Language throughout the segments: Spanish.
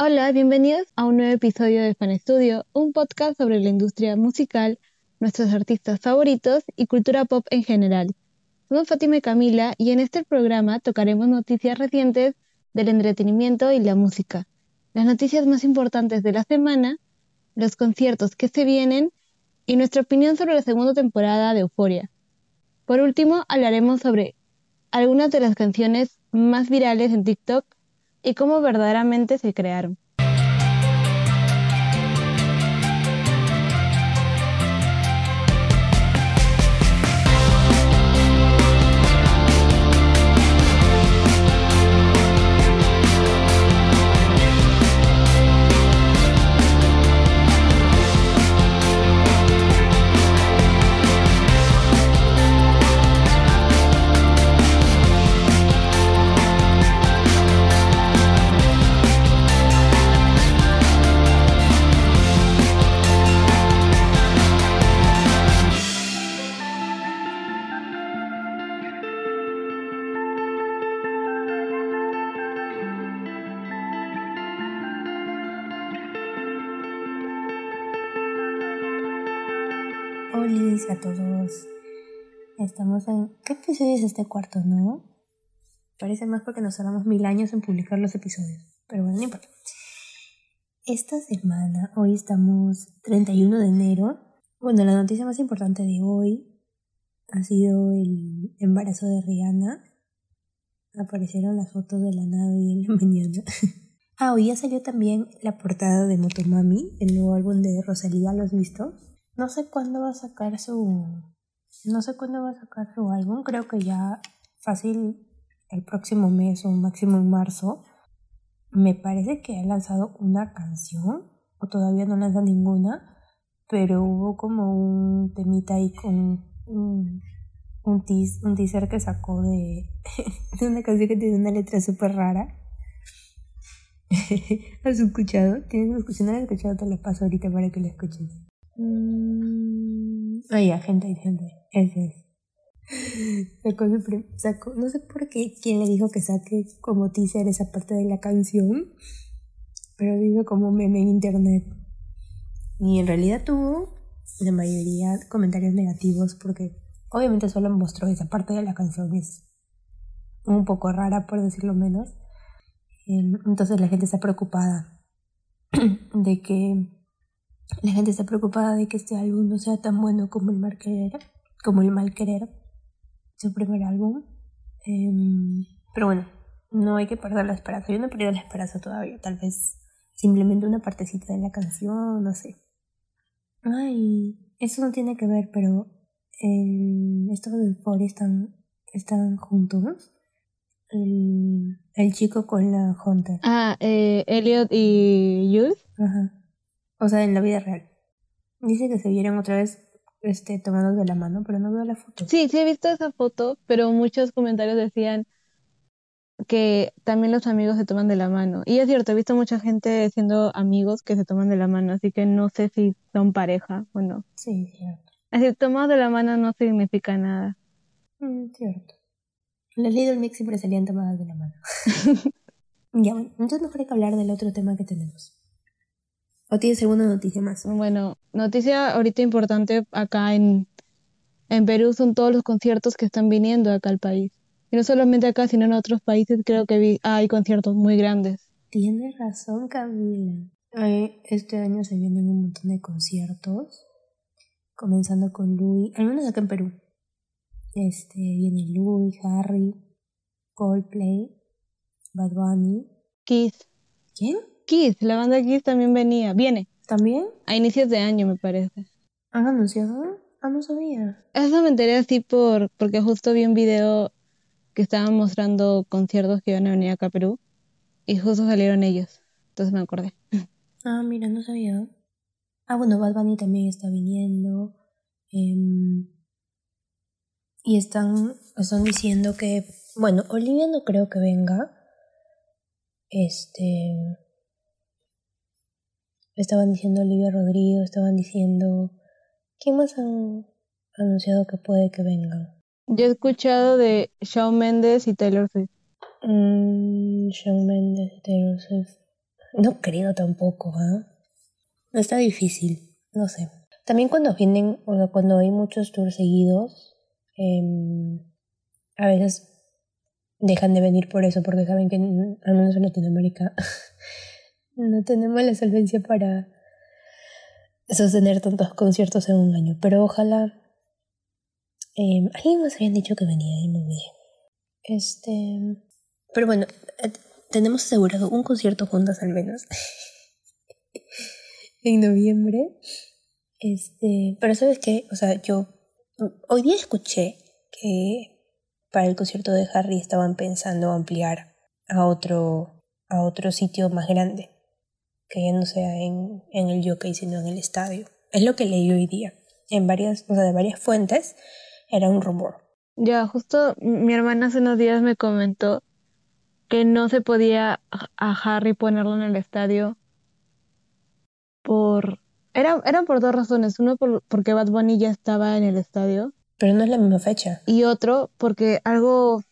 Hola, bienvenidos a un nuevo episodio de Fan Studio, un podcast sobre la industria musical, nuestros artistas favoritos y cultura pop en general. Somos Fátima y Camila y en este programa tocaremos noticias recientes del entretenimiento y la música, las noticias más importantes de la semana, los conciertos que se vienen y nuestra opinión sobre la segunda temporada de Euforia. Por último, hablaremos sobre algunas de las canciones más virales en TikTok y cómo verdaderamente se crearon. A todos. Estamos en. ¿Qué episodio es este cuarto, no? Parece más porque nos tardamos mil años en publicar los episodios. Pero bueno, no importa. Esta semana, hoy estamos 31 de enero. Bueno, la noticia más importante de hoy ha sido el embarazo de Rihanna. Aparecieron las fotos de la nave en la mañana. ah, hoy ya salió también la portada de Motomami, el nuevo álbum de Rosalía, ¿lo has visto? No sé cuándo va a sacar su. No sé cuándo va a sacar su álbum. Creo que ya fácil el próximo mes o máximo en marzo. Me parece que ha lanzado una canción. O todavía no lanza ninguna. Pero hubo como un temita ahí con un, un, un teaser que sacó de, una canción que tiene una letra súper rara. ¿Has escuchado? ¿Tienes, si no la has escuchado, te la paso ahorita para que la escuches. Mm, gente, gente. Ese es. Sacó, no sé por qué quién le dijo que saque como teaser esa parte de la canción, pero dijo como meme en internet. Y en realidad tuvo la mayoría comentarios negativos porque obviamente solo mostró esa parte de la canción, es un poco rara por decirlo menos. Em, entonces la gente está preocupada de que la gente está preocupada de que este álbum no sea tan bueno como el mal querer, como el mal querer, su primer álbum. Em, pero bueno, no hay que perder la esperanza. Yo no he perdido la esperanza todavía. Tal vez simplemente una partecita de la canción, no sé. Ay, eso no tiene que ver, pero el, estos de Euphoria están, están juntos. El, el chico con la Hunter. Ah, eh, Elliot y Youth. Ajá. O sea, en la vida real. Dice que se vieron otra vez este, tomados de la mano, pero no veo la foto. Sí, sí he visto esa foto, pero muchos comentarios decían que también los amigos se toman de la mano. Y es cierto, he visto mucha gente siendo amigos que se toman de la mano, así que no sé si son pareja o no. Sí, cierto. Así, tomados de la mano no significa nada. Mm, cierto. Las Little Mix siempre salían tomadas de la mano. ya, entonces mejor hay que hablar del otro tema que tenemos. ¿O tienes alguna noticia más? Bueno, noticia ahorita importante acá en, en Perú son todos los conciertos que están viniendo acá al país. Y no solamente acá, sino en otros países creo que hay conciertos muy grandes. Tienes razón, Camila. Este año se vienen un montón de conciertos, comenzando con Louis, al menos acá en Perú. Este, viene Louis, Harry, Coldplay, Bad Bunny. Kiss. ¿Quién? Kiss, la banda Kiss también venía, viene. ¿También? A inicios de año, me parece. ¿Han anunciado? Ah, no sabía. Eso me enteré así por, porque justo vi un video que estaban mostrando conciertos que iban a venir acá a Perú y justo salieron ellos. Entonces me acordé. Ah, mira, no sabía. Ah, bueno, Bad Bunny también está viniendo. Em, y están, están diciendo que, bueno, Olivia no creo que venga. Este, Estaban diciendo Olivia Rodrigo, estaban diciendo... ¿Quién más han anunciado que puede que vengan? Yo he escuchado de Shawn Mendes y Taylor Swift. Mm, Shawn Mendes y Taylor Swift. no creo tampoco, ¿ah? No está difícil, no sé. También cuando vienen, o cuando hay muchos tours seguidos, em, a veces dejan de venir por eso, porque saben que al menos en Latinoamérica no tenemos la solvencia para sostener tantos conciertos en un año. Pero ojalá. Eh, alguien más habían dicho que venía y me olvidé. Este. Pero bueno, eh, tenemos asegurado un concierto juntas al menos. en noviembre. Este. Pero sabes qué? O sea, yo. Hoy día escuché que para el concierto de Harry estaban pensando ampliar a otro, a otro sitio más grande, que ya no sea en, en el jockey, sino en el estadio. Es lo que leí hoy día. En varias, o sea, de varias fuentes, era un rumor. Ya, justo mi hermana hace unos días me comentó que no se podía a Harry ponerlo en el estadio por... Era, eran por dos razones. Uno, por, porque Bad Bunny ya estaba en el estadio pero no es la misma fecha. Y otro, porque algo,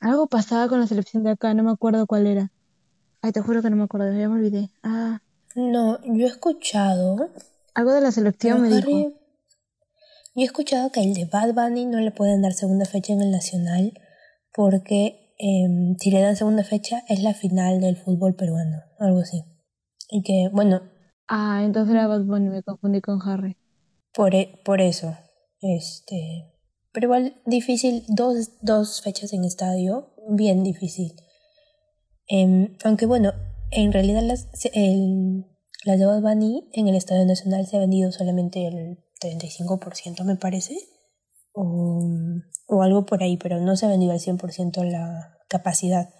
algo pasaba con la selección de acá, no me acuerdo cuál era. Ay, te juro que no me acuerdo, ya me olvidé. Ah. No, yo he escuchado. Algo de la selección me dijo. Yo he escuchado que el de Bad Bunny no le pueden dar segunda fecha en el Nacional porque em, si le dan segunda fecha es la final del fútbol peruano, algo así. Y que, bueno. Ah, entonces era Bad Bunny, me confundí con Harry. Por, e, por eso. Este, pero igual difícil, dos, dos fechas en estadio, bien difícil. Em, aunque bueno, en realidad las, el, las de Bad Bunny en el Estadio Nacional se ha vendido solamente el 35% me parece, o, o algo por ahí, pero no se ha vendido al 100% la capacidad.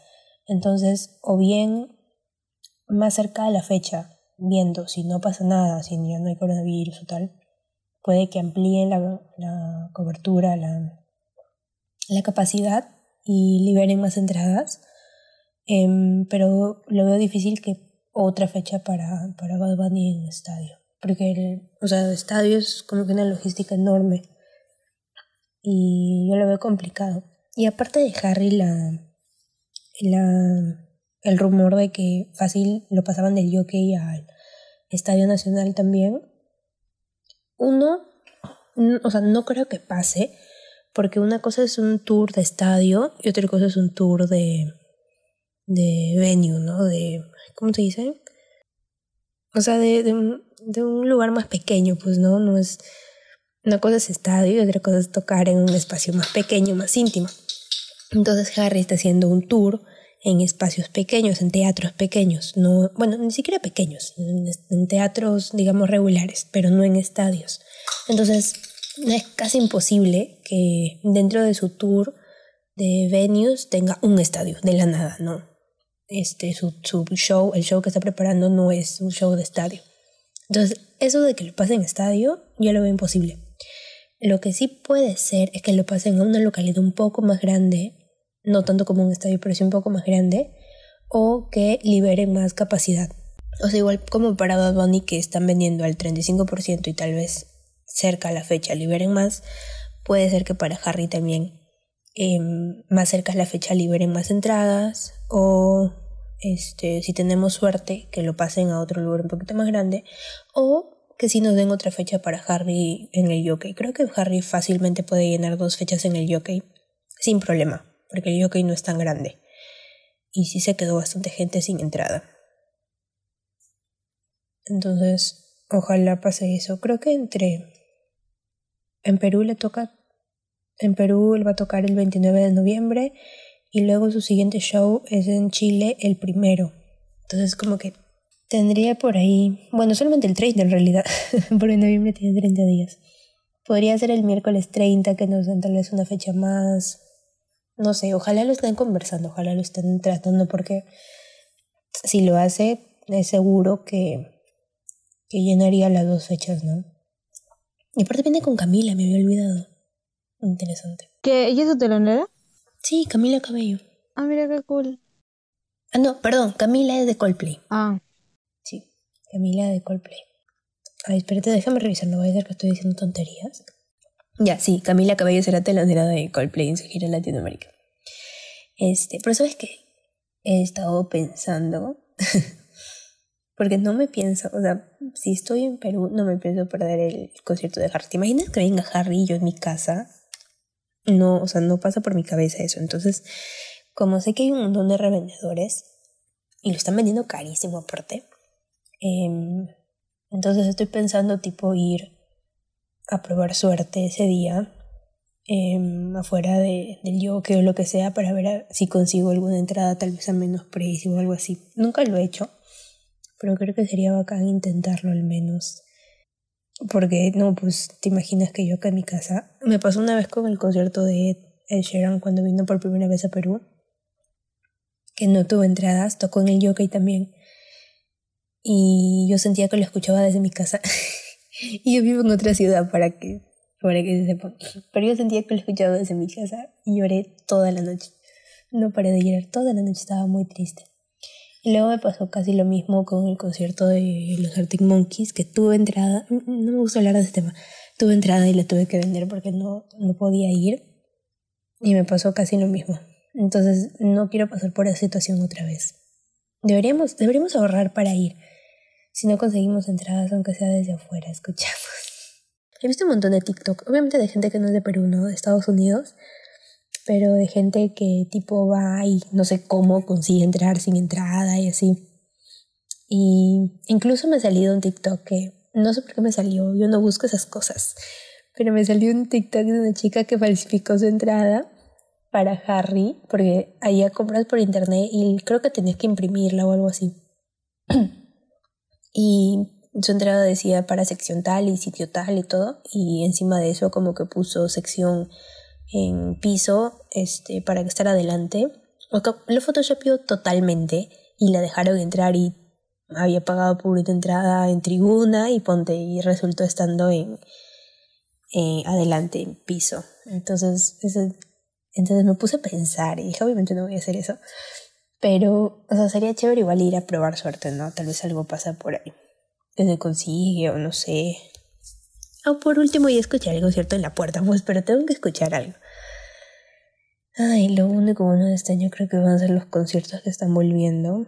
Entonces, o bien más cerca de la fecha, viendo si no pasa nada, si ya no hay coronavirus o tal, puede que amplíen la, cobertura, la, la, capacidad y liberen más entradas. Em, pero lo veo difícil que otra fecha para, para Bad Bunny en estadio. Porque el, o sea, el estadio es como que una logística enorme. Y yo lo veo complicado. Y aparte de Harry, la, la, el rumor de que fácil lo pasaban del jockey al Estadio Nacional también, uno, o sea, no creo que pase, porque una cosa es un tour de estadio y otra cosa es un tour de, de venue, ¿no? De, ¿cómo se dice? O sea, de, de, un, de un lugar más pequeño, pues, ¿no? No es, una cosa es estadio y otra cosa es tocar en un espacio más pequeño, más íntimo. Entonces Harry está haciendo un tour en espacios pequeños, en teatros pequeños, no, bueno, ni siquiera pequeños, en, teatros, digamos, regulares, pero no en estadios. Entonces, es casi imposible que dentro de su tour de venues tenga un estadio de la nada, ¿no? Este, su, su show, el show que está preparando no es un show de estadio. Entonces, eso de que lo pase en estadio, yo lo veo imposible. Lo que sí puede ser es que lo pasen a una localidad un poco más grande no tanto como un estadio, pero sí un poco más grande, o que liberen más capacidad. O sea, igual como para Bad Bunny que están vendiendo al 35% y tal vez cerca a la fecha liberen más, puede ser que para Harry también em, más cerca a la fecha liberen más entradas o este, si tenemos suerte que lo pasen a otro lugar un poquito más grande o que si nos den otra fecha para Harry en el jockey. Creo que Harry fácilmente puede llenar dos fechas en el jockey sin problema porque el jockey no es tan grande. Y sí se quedó bastante gente sin entrada. Entonces, ojalá pase eso. Creo que entre... En Perú le toca... En Perú él va a tocar el 29 de noviembre y luego su siguiente show es en Chile el primero. Entonces como que tendría por ahí... Bueno, solamente el 30 en realidad, porque noviembre tiene 30 días. Podría ser el miércoles 30 que nos den tal vez una fecha más no sé, ojalá lo estén conversando, ojalá lo estén tratando porque si lo hace es seguro que, que llenaría las dos fechas, ¿no? Y aparte viene con Camila, me había olvidado. Interesante. ¿Que ella es su telonera? Sí, Camila Cabello. Ah, mira qué cool. Ah, no, perdón, Camila es de Coldplay. Ah. Sí, Camila de Coldplay. Ay, espérate, déjame revisar, no voy a decir que estoy diciendo tonterías. Ya, sí, Camila Cabello será telonera de Coldplay en su gira en Latinoamérica. Este, pero ¿sabes qué? He estado pensando Porque no me pienso, o sea, si estoy en Perú, no me pienso perder el concierto de Harry. ¿Te imaginas que venga Harry y yo en mi casa? No, o sea, no pasa por mi cabeza eso. Entonces, como sé que hay un montón de revendedores y lo están vendiendo carísimo aparte, eh, entonces estoy pensando tipo ir a probar suerte ese día eh, afuera de, del yoke o lo que sea para ver si consigo alguna entrada tal vez a menos precio o algo así. Nunca lo he hecho, pero creo que sería bacán intentarlo al menos. Porque, no, pues te imaginas que yo acá en mi casa, me pasó una vez con el concierto de Ed Sheeran cuando vino por primera vez a Perú, que no tuvo entradas, tocó en el Yokai también, y yo sentía que lo escuchaba desde mi casa. y yo vivo en otra ciudad para que, para que se sepan. Pero yo sentía que lo escuchaba desde mi casa y lloré toda la noche. No paré de llorar toda la noche, estaba muy triste. Luego me pasó casi lo mismo con el concierto de los Arctic Monkeys, que tuve entrada, no me gusta hablar de ese tema, tuve entrada y la tuve que vender porque no, no podía ir. Y me pasó casi lo mismo. Entonces no quiero pasar por esa situación otra vez. Deberíamos, deberíamos ahorrar para ir. Si no conseguimos entradas, aunque sea desde afuera, escuchamos. He visto un montón de TikTok, obviamente de gente que no es de Perú, no de Estados Unidos, pero de gente que tipo va y no sé cómo consigue entrar sin entrada y así. Y incluso me ha salido un TikTok que no sé por qué me salió, yo no busco esas cosas, pero me salió un TikTok de una chica que falsificó su entrada para Harry, porque allá compras por internet y creo que tenías que imprimirla o algo así. y su entrada decía para sección tal y sitio tal y todo, y encima de eso como que puso sección en piso este, para que estar adelante. Lo photoshopió totalmente y la dejaron entrar y había pagado por una entrada en tribuna y ponte y resultó estando en adelante en piso. Entonces, entonces me puse a pensar y dije, obviamente no voy a hacer eso. Pero, o sea, sería chévere igual ir a probar suerte, ¿no? Tal vez algo pasa por ahí. Que consigue o no sé. O por último, y escuchar algo cierto en la puerta, pues, pero tengo que escuchar algo. Ay, lo único bueno de este año creo que van a ser los conciertos que están volviendo.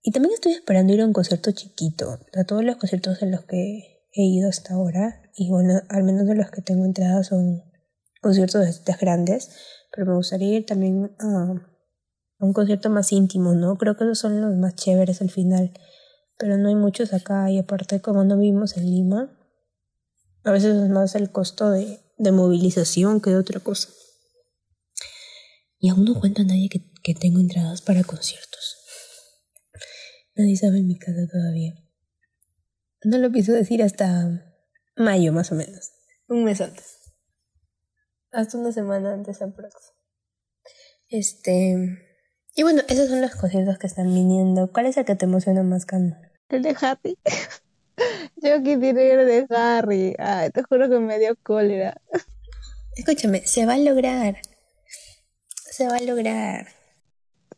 Y también estoy esperando ir a un concierto chiquito. A todos los conciertos en los que he ido hasta ahora, y bueno, al menos de los que tengo entradas son conciertos de estas grandes, pero me gustaría ir también a un concierto más íntimo, ¿no? Creo que esos son los más chéveres al final, pero no hay muchos acá y aparte como no vivimos en Lima, a veces es más el costo de, de movilización que de otra cosa. Y aún no cuento a nadie que, que tengo entradas para conciertos. Nadie sabe en mi casa todavía. No lo pienso decir hasta mayo más o menos. Un mes antes. Hasta una semana antes aprox. Este. Y bueno, esos son los conciertos que están viniendo. ¿Cuál es el que te emociona más, Cano? El de Harry. Yo quisiera ir de Harry. Ay, te juro que me dio cólera. Escúchame, se va a lograr. Se va a lograr.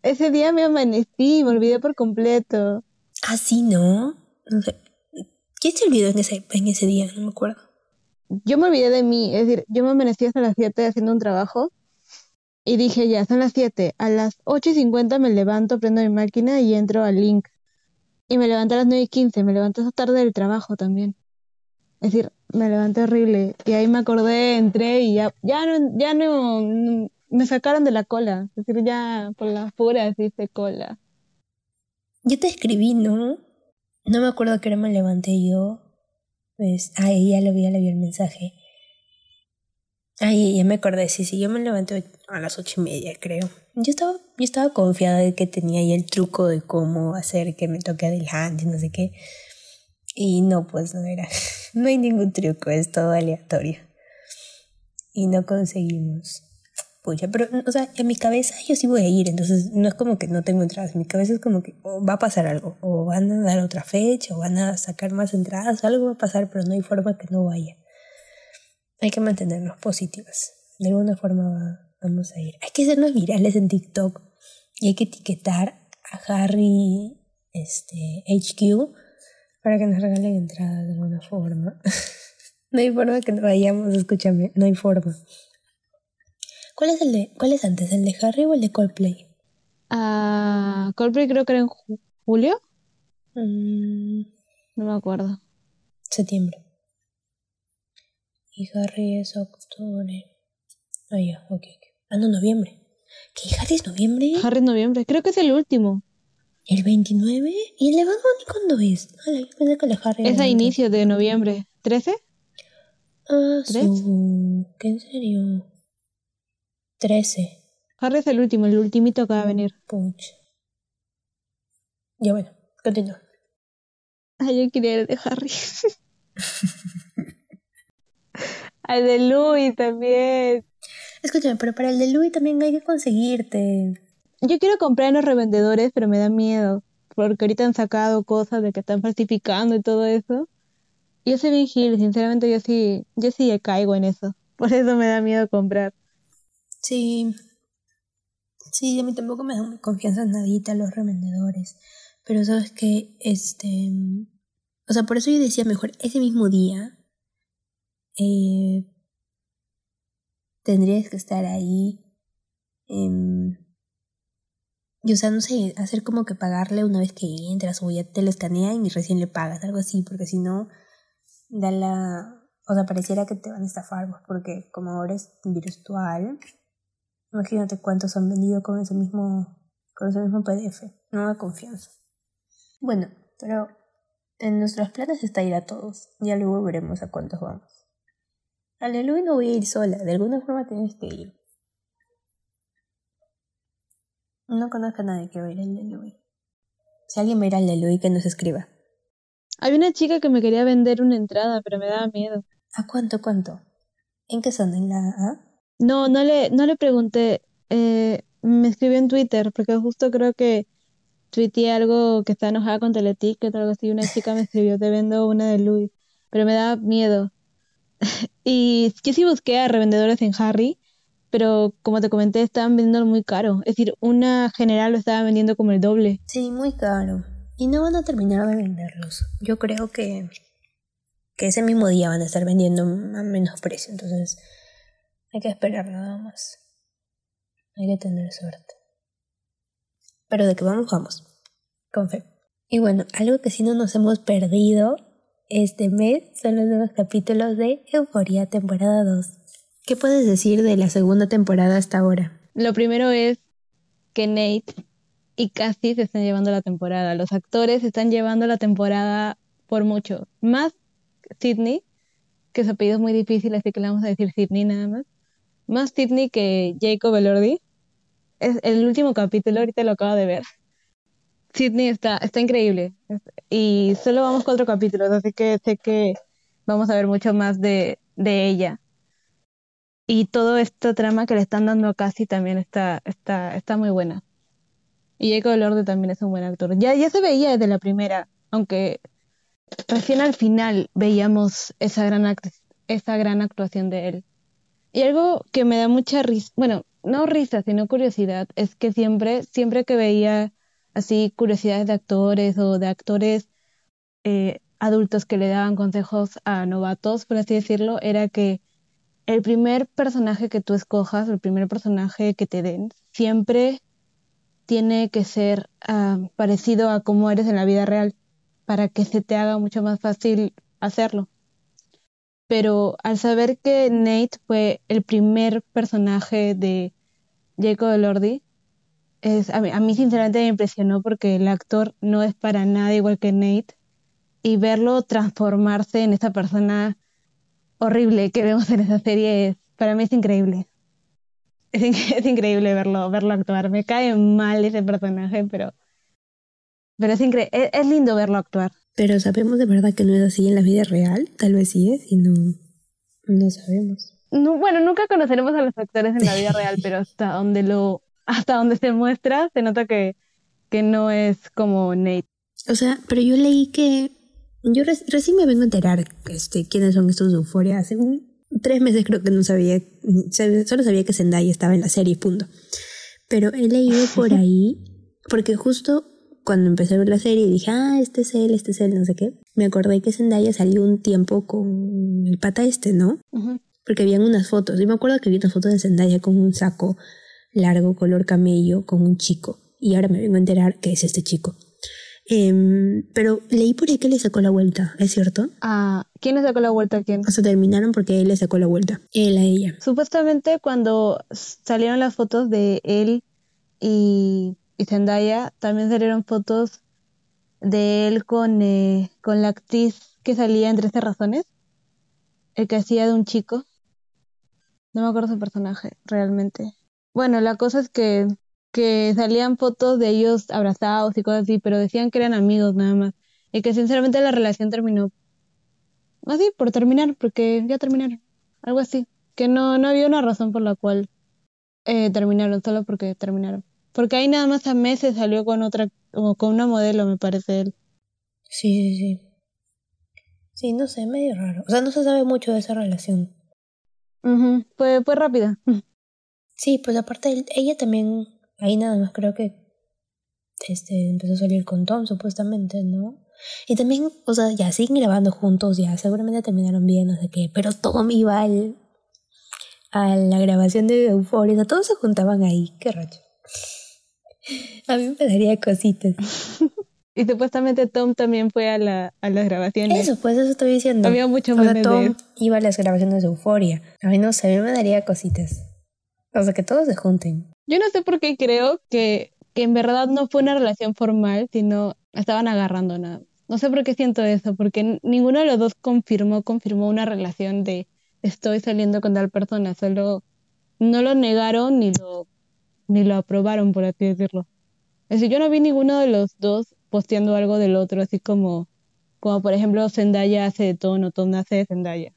Ese día me amanecí, me olvidé por completo. Ah, sí, ¿no? ¿Quién se olvidó en ese, en ese día? No me acuerdo. Yo me olvidé de mí, es decir, yo me amanecí hasta las 7 haciendo un trabajo y dije ya, son las 7. A las 8 y 50 me levanto, prendo mi máquina y entro al link. Y me levanté a las 9 y 15, me levanté esa tarde del trabajo también. Es decir, me levanté horrible. Y ahí me acordé, entré y ya, ya no, ya no, me sacaron de la cola. Es decir, ya por las puras dice cola. Yo te escribí, ¿no? No me acuerdo a qué me levanté yo. Pues, ay, ya lo vi, ya le vi el mensaje. Ay, ya me acordé, sí, sí, yo me levanté a las ocho y media, creo. Yo estaba, yo estaba confiada de que tenía ahí el truco de cómo hacer que me toque adelante, no sé qué. Y no, pues no era. No hay ningún truco, es todo aleatorio. Y no conseguimos. Pucha, pero, o sea, en mi cabeza yo sí voy a ir, entonces no es como que no tengo entradas. En mi cabeza es como que oh, va a pasar algo, o van a dar otra fecha, o van a sacar más entradas, algo va a pasar, pero no hay forma que no vaya. Hay que mantenernos positivas. De alguna forma va- vamos a ir. Hay que hacernos virales en TikTok y hay que etiquetar a Harry este, HQ para que nos regalen entradas de alguna forma. no hay forma que no vayamos, escúchame, no hay forma. ¿Cuál es el de, cuál es antes, el de Harry o el de Coldplay? Ah, Coldplay creo que era en ju- julio. Mm, No me acuerdo. Septiembre. Y Harry es octubre. Ah, ya, ok. Ah, no, noviembre. ¿Qué? ¿Harry es noviembre? Harry es noviembre. Creo que es el último. ¿El 29? ¿Y el de Bad Bunny cuándo es? Yo pensé que el de Harry Es a inicio de noviembre. ¿13? Ah, ¿Tres? su... ¿Qué en serio? 13. Harry es el último, el ultimito que va a venir. Puch. Ya bueno, continúa. Ay, yo quería el de Harry. Al de Louis también. Escúchame, pero para el de Louis también hay que conseguirte. Yo quiero comprar en los revendedores, pero me da miedo. Porque ahorita han sacado cosas de que están falsificando y todo eso. Y yo soy bien gil, sinceramente yo sí, yo sí caigo en eso. Por eso me da miedo comprar. Sí. Sí, a mí tampoco me dan confianza en nadita los revendedores. Pero sabes que, este... O sea, por eso yo decía mejor ese mismo día. Eh, tendrías que estar ahí. em, y o sea, no sé, hacer como que pagarle una vez que entras o ya te lo escanean y recién le pagas, algo así, porque si no, da la. O sea, pareciera que te van a estafar, pues, porque como ahora es virtual, imagínate cuántos han vendido con ese mismo, con ese mismo PDF. No da confianza. Bueno, pero en nuestros planes está ir a todos. Ya luego veremos a cuántos vamos. Aleluya, no voy a ir sola. De alguna forma tienes que ir. No conozco a nadie que va a ir al Louis. Si alguien va a ir al Louis, que nos escriba. Había una chica que me quería vender una entrada, pero me daba miedo. ¿A cuánto, cuánto? ¿En qué son? ¿En la A? No, no le, no le pregunté. Eh, me escribió en Twitter, porque justo creo que tuiteé algo que está enojada con Teleticket o algo así. Una chica me escribió, te vendo una de Louis, pero me daba miedo. y yo sí busqué a revendedores en Harry, pero como te comenté, estaban vendiéndolo muy caro. Es decir, una general lo estaba vendiendo como el doble. Sí, muy caro. Y no van a terminar de venderlos. Yo creo que, que ese mismo día van a estar vendiendo a menos precio. Entonces, hay que esperar nada más. Hay que tener suerte. Pero de que vamos, vamos. Con fe. Y bueno, algo que sí no nos hemos perdido este mes son los nuevos capítulos de Euforia temporada 2. ¿Qué puedes decir de la segunda temporada hasta ahora? Lo primero es que Nate y Cassie se están llevando la temporada. Los actores están llevando la temporada por mucho. Más Sidney, que su apellido es muy difícil, así que le vamos a decir Sidney nada más. Más Sidney que Jacob Elordi. Es el último capítulo, ahorita lo acabo de ver. Sidney está, está increíble. Y solo vamos cuatro capítulos, así que sé que vamos a ver mucho más de, de ella. Y todo este trama que le están dando a Cassie también está, está, está muy buena. Y Jacob Elordi también es un buen actor. Ya, ya se veía desde la primera, aunque recién al final veíamos esa gran, esa gran actuación de él. Y algo que me da mucha risa, bueno, no risa, sino curiosidad, es que siempre, siempre que veía así curiosidades de actores o de actores eh, adultos que le daban consejos a novatos, por así decirlo, era que el primer personaje que tú escojas, el primer personaje que te den, siempre tiene que ser ah, parecido a cómo eres en la vida real, para que se te haga mucho más fácil hacerlo. Pero al saber que Nate fue el primer personaje de Jacob Elordi, es, a, mí, a mí sinceramente me impresionó porque el actor no es para nada igual que Nate y verlo transformarse en esa persona horrible que vemos en esa serie es, para mí es increíble. Es, in- es increíble verlo, verlo actuar. Me cae mal ese personaje, pero, pero es, incre- es, es lindo verlo actuar. Pero sabemos de verdad que no es así en la vida real. Tal vez sí es y no, no sabemos. No, bueno, nunca conoceremos a los actores en la vida real, pero hasta donde lo, hasta donde se muestra, se nota que, que no es como Nate. O sea, pero yo leí que. Yo reci- recién me vengo a enterar este, quiénes son estos de Euforia. Hace tres meses creo que no sabía. sab- Solo sabía que Zendaya estaba en la serie, punto. Pero he leído por ahí, porque justo cuando empecé a ver la serie dije, ah, este es él, este es él, no sé qué. Me acordé que Zendaya salió un tiempo con el pata este, ¿no? Ujú. Porque habían unas fotos. Yo me acuerdo que vi unas fotos de Zendaya con un saco largo, color camello, con un chico. Y ahora me vengo a enterar que es este chico. Em, pero leí por ahí que le sacó la vuelta, ¿es cierto? Ah, ¿quién le sacó la vuelta a quién? O sea, terminaron porque él le sacó la vuelta. Él a ella. Supuestamente cuando salieron las fotos de él y, y Zendaya, también salieron fotos de él con, eh, con la actriz que salía en 13 razones, el que hacía de un chico. No me acuerdo su personaje, realmente. Bueno, la cosa es que que salían fotos de ellos abrazados y cosas así, pero decían que eran amigos nada más. Y que sinceramente la relación terminó así, por terminar, porque ya terminaron. Algo así. Que no, no había una razón por la cual eh, terminaron, solo porque terminaron. Porque ahí nada más a meses salió con otra, como con una modelo, me parece él. Sí, sí, sí. Sí, no sé, medio raro. O sea, no se sabe mucho de esa relación. Fue, fue rápida. Sí, pues aparte ella también Ahí nada más creo que este empezó a salir con Tom, supuestamente, ¿no? Y también, o sea, ya siguen grabando juntos, ya seguramente terminaron bien, no sé qué, pero Tom iba al, a la grabación de Euphoria, o sea, todos se juntaban ahí, qué racho. A mí me daría cositas. y supuestamente Tom también fue a, la, a las grabaciones. Eso, pues eso estoy diciendo. Había mucho o Tom iba a las grabaciones de Euphoria. A mí no sé, a mí me daría cositas. O sea, que todos se junten. Yo no sé por qué creo que, que en verdad no fue una relación formal, sino estaban agarrando nada. No sé por qué siento eso, porque ninguno de los dos confirmó, confirmó una relación de estoy saliendo con tal persona, solo no lo negaron ni lo, ni lo aprobaron, por así decirlo. Es decir, yo no vi ninguno de los dos posteando algo del otro, así como, como por ejemplo Zendaya hace de Tom o Tom hace de Zendaya.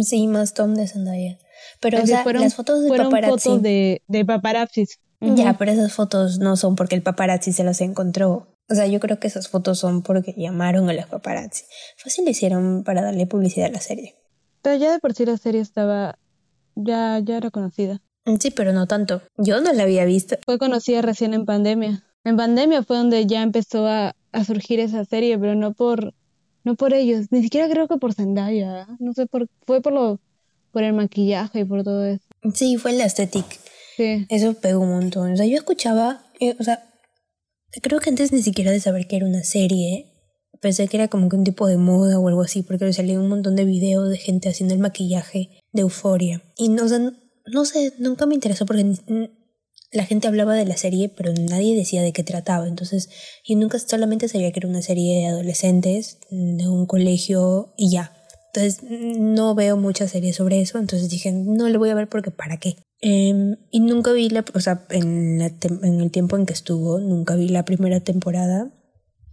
Sí, más Tom de Zendaya. Pero, o sea, fueron, las fotos de fueron fotos de, de paparazzi. Ya, pero esas fotos no son porque el paparazzi se las encontró. O sea, yo creo que esas fotos son porque llamaron a los paparazzi. Fácil le hicieron para darle publicidad a la serie. Pero ya de por sí la serie estaba. Ya, ya era conocida. Sí, pero no tanto. Yo no la había visto. Fue conocida recién en pandemia. En pandemia fue donde ya empezó a, a surgir esa serie, pero no por, no por ellos. Ni siquiera creo que por Zendaya. No sé por. Fue por lo por el maquillaje y por todo eso. Sí, fue la estética. Sí. Eso pegó un montón. O sea, yo escuchaba, eh, o sea, creo que antes ni siquiera de saber que era una serie, pensé que era como que un tipo de moda o algo así, porque salía un montón de videos de gente haciendo el maquillaje de euforia. Y no, o sea, no sé, nunca me interesó porque la gente hablaba de la serie, pero nadie decía de qué trataba. Entonces, yo nunca solamente sabía que era una serie de adolescentes, de un colegio y ya. Entonces no veo muchas series sobre eso, entonces dije, no le voy a ver porque ¿para qué? Em, y nunca vi la, o sea, en, en el tiempo en que estuvo, nunca vi la primera temporada.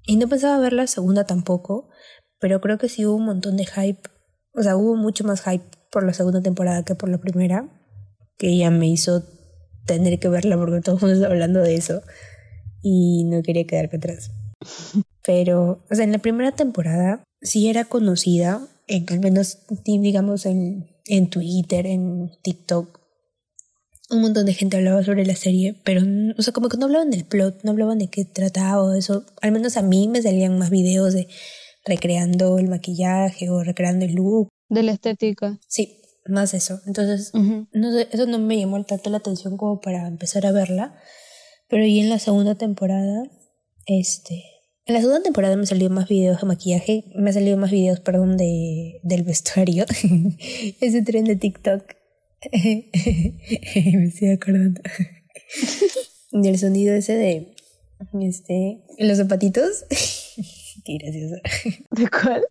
Y no pensaba ver la segunda tampoco, pero creo que sí hubo un montón de hype, o sea, hubo mucho más hype por la segunda temporada que por la primera, que ya me hizo tener que verla porque todo el mundo está hablando de eso y no quería quedarme atrás. Pero, o sea, en la primera temporada sí era conocida, al menos digamos en, en Twitter, en TikTok, un montón de gente hablaba sobre la serie, pero, o sea, como que no hablaban del plot, no hablaban de qué trataba o eso. Al menos a mí me salían más videos de recreando el maquillaje o recreando el look. De la estética. Sí, más eso. Entonces, no eso no me llamó tanto la atención como para empezar a verla. Pero y en la segunda temporada, este, en la segunda temporada me salió más videos de maquillaje, me han salido más videos, perdón, de, del vestuario. Ese tren de TikTok. me estoy acordando. del sonido ese de este los zapatitos. Qué gracioso. ¿De cuál?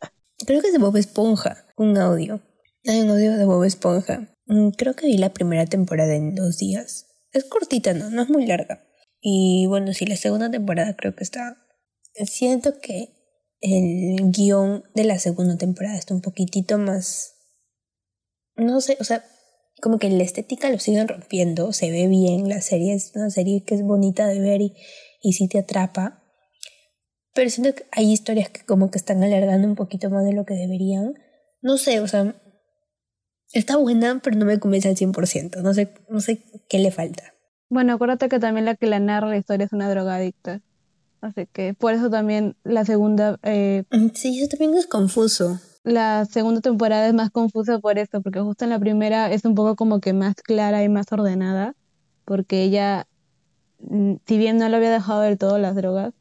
Creo que es de Bob Esponja, un audio. Hay un audio de Bob Esponja. Mm, creo que vi la primera temporada en dos días. Es cortita, ¿no? No es muy larga. Y bueno, sí, la segunda temporada creo que está siento que el guion de la segunda temporada está un poquitito más... No sé, o sea, como que la estética lo siguen rompiendo, se ve bien, la serie es una serie que es bonita de ver y, y sí te atrapa, pero siento que hay historias que como que están alargando un poquito más de lo que deberían. No sé, o sea, está buena, pero no me convence al 100%, no sé, no sé qué le falta. Bueno, acuérdate que también la que la narra la historia es una drogadicta. Así que por eso también la segunda... Eh, mm, sí, eso también es confuso. La segunda temporada es más confusa por eso, porque justo en la primera es un poco como que más clara y más ordenada, porque ella, mm, si bien no le había dejado del todo las drogas,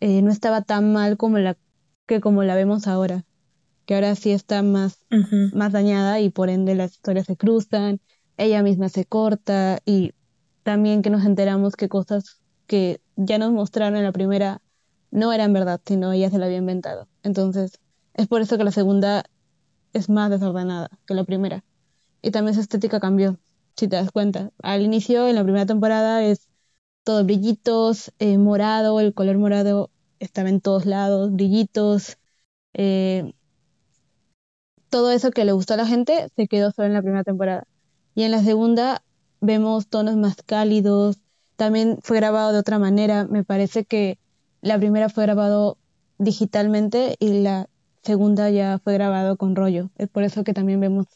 eh, no estaba tan mal como la que como la vemos ahora, que ahora sí está más, más dañada y por ende las historias se cruzan, ella misma se corta y también que nos enteramos que cosas que ya nos mostraron en la primera no eran verdad, sino ella se la había inventado. Entonces, es por eso que la segunda es más desordenada que la primera. Y también su estética cambió, si te das cuenta. Al inicio, en la primera temporada, es todo brillitos, eh, morado, el color morado estaba en todos lados, brillitos. Eh, todo eso que le gustó a la gente se quedó solo en la primera temporada. Y en la segunda vemos tonos más cálidos. También fue grabado de otra manera. Me parece que la primera fue grabado digitalmente y la segunda ya fue grabado con rollo. Es por eso que también vemos